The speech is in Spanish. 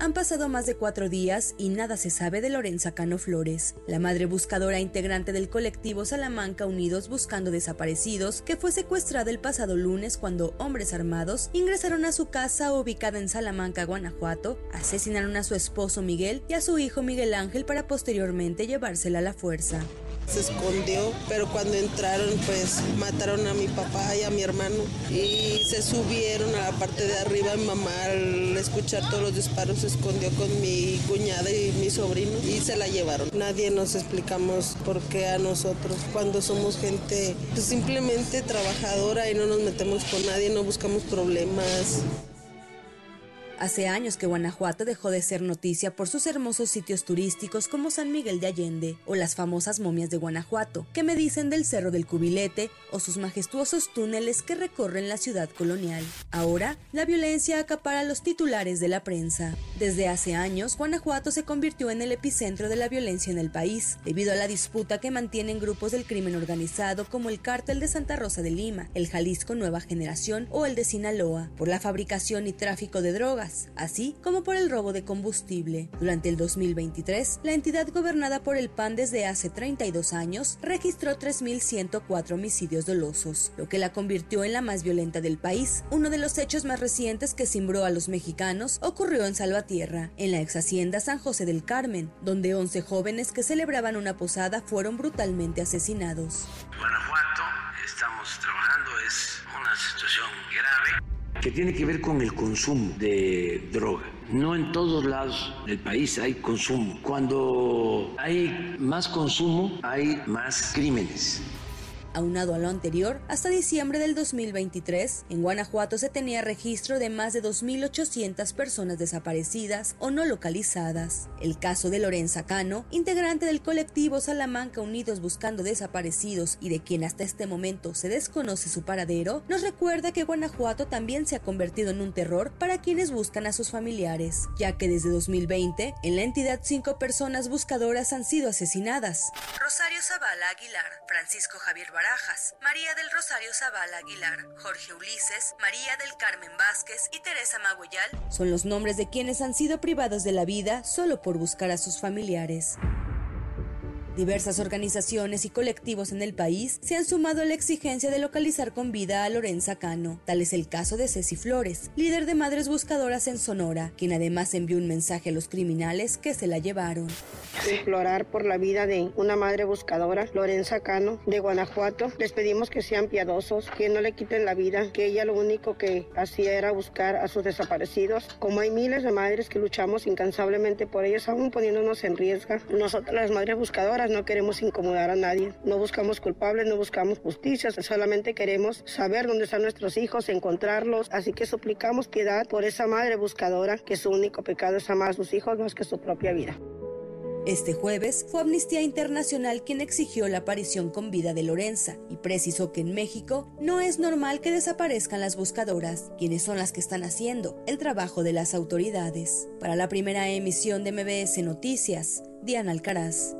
Han pasado más de cuatro días y nada se sabe de Lorenza Cano Flores, la madre buscadora integrante del colectivo Salamanca Unidos Buscando Desaparecidos, que fue secuestrada el pasado lunes cuando hombres armados ingresaron a su casa ubicada en Salamanca, Guanajuato, asesinaron a su esposo Miguel y a su hijo Miguel Ángel para posteriormente llevársela a la fuerza se escondió, pero cuando entraron pues mataron a mi papá y a mi hermano y se subieron a la parte de arriba. Mi mamá al escuchar todos los disparos se escondió con mi cuñada y mi sobrino y se la llevaron. Nadie nos explicamos por qué a nosotros cuando somos gente pues, simplemente trabajadora y no nos metemos con nadie, no buscamos problemas. Hace años que Guanajuato dejó de ser noticia por sus hermosos sitios turísticos como San Miguel de Allende o las famosas momias de Guanajuato, que me dicen del Cerro del Cubilete o sus majestuosos túneles que recorren la ciudad colonial. Ahora, la violencia acapara los titulares de la prensa. Desde hace años, Guanajuato se convirtió en el epicentro de la violencia en el país, debido a la disputa que mantienen grupos del crimen organizado como el Cártel de Santa Rosa de Lima, el Jalisco Nueva Generación o el de Sinaloa, por la fabricación y tráfico de drogas así como por el robo de combustible. Durante el 2023, la entidad gobernada por el PAN desde hace 32 años registró 3.104 homicidios dolosos, lo que la convirtió en la más violenta del país. Uno de los hechos más recientes que cimbró a los mexicanos ocurrió en Salvatierra, en la ex hacienda San José del Carmen, donde 11 jóvenes que celebraban una posada fueron brutalmente asesinados. Guanajuato, estamos trabajando, es una situación grave que tiene que ver con el consumo de droga. No en todos lados del país hay consumo. Cuando hay más consumo, hay más crímenes. Aunado a lo anterior, hasta diciembre del 2023, en Guanajuato se tenía registro de más de 2.800 personas desaparecidas o no localizadas. El caso de Lorenza Cano, integrante del colectivo Salamanca Unidos Buscando Desaparecidos y de quien hasta este momento se desconoce su paradero, nos recuerda que Guanajuato también se ha convertido en un terror para quienes buscan a sus familiares, ya que desde 2020 en la entidad cinco personas buscadoras han sido asesinadas. Rosario Zavala Aguilar, Francisco Javier María del Rosario Zavala Aguilar, Jorge Ulises, María del Carmen Vázquez y Teresa Magoyal son los nombres de quienes han sido privados de la vida solo por buscar a sus familiares. Diversas organizaciones y colectivos en el país se han sumado a la exigencia de localizar con vida a Lorenza Cano. Tal es el caso de Ceci Flores, líder de Madres Buscadoras en Sonora, quien además envió un mensaje a los criminales que se la llevaron. Implorar por la vida de una madre buscadora, Lorenza Cano, de Guanajuato. Les pedimos que sean piadosos, que no le quiten la vida, que ella lo único que hacía era buscar a sus desaparecidos. Como hay miles de madres que luchamos incansablemente por ellos, aún poniéndonos en riesgo, nosotras las madres buscadoras no queremos incomodar a nadie, no buscamos culpables, no buscamos justicia, solamente queremos saber dónde están nuestros hijos, encontrarlos, así que suplicamos piedad por esa madre buscadora que su único pecado es amar a sus hijos más que su propia vida. Este jueves fue Amnistía Internacional quien exigió la aparición con vida de Lorenza y precisó que en México no es normal que desaparezcan las buscadoras, quienes son las que están haciendo el trabajo de las autoridades. Para la primera emisión de MBS Noticias, Diana Alcaraz.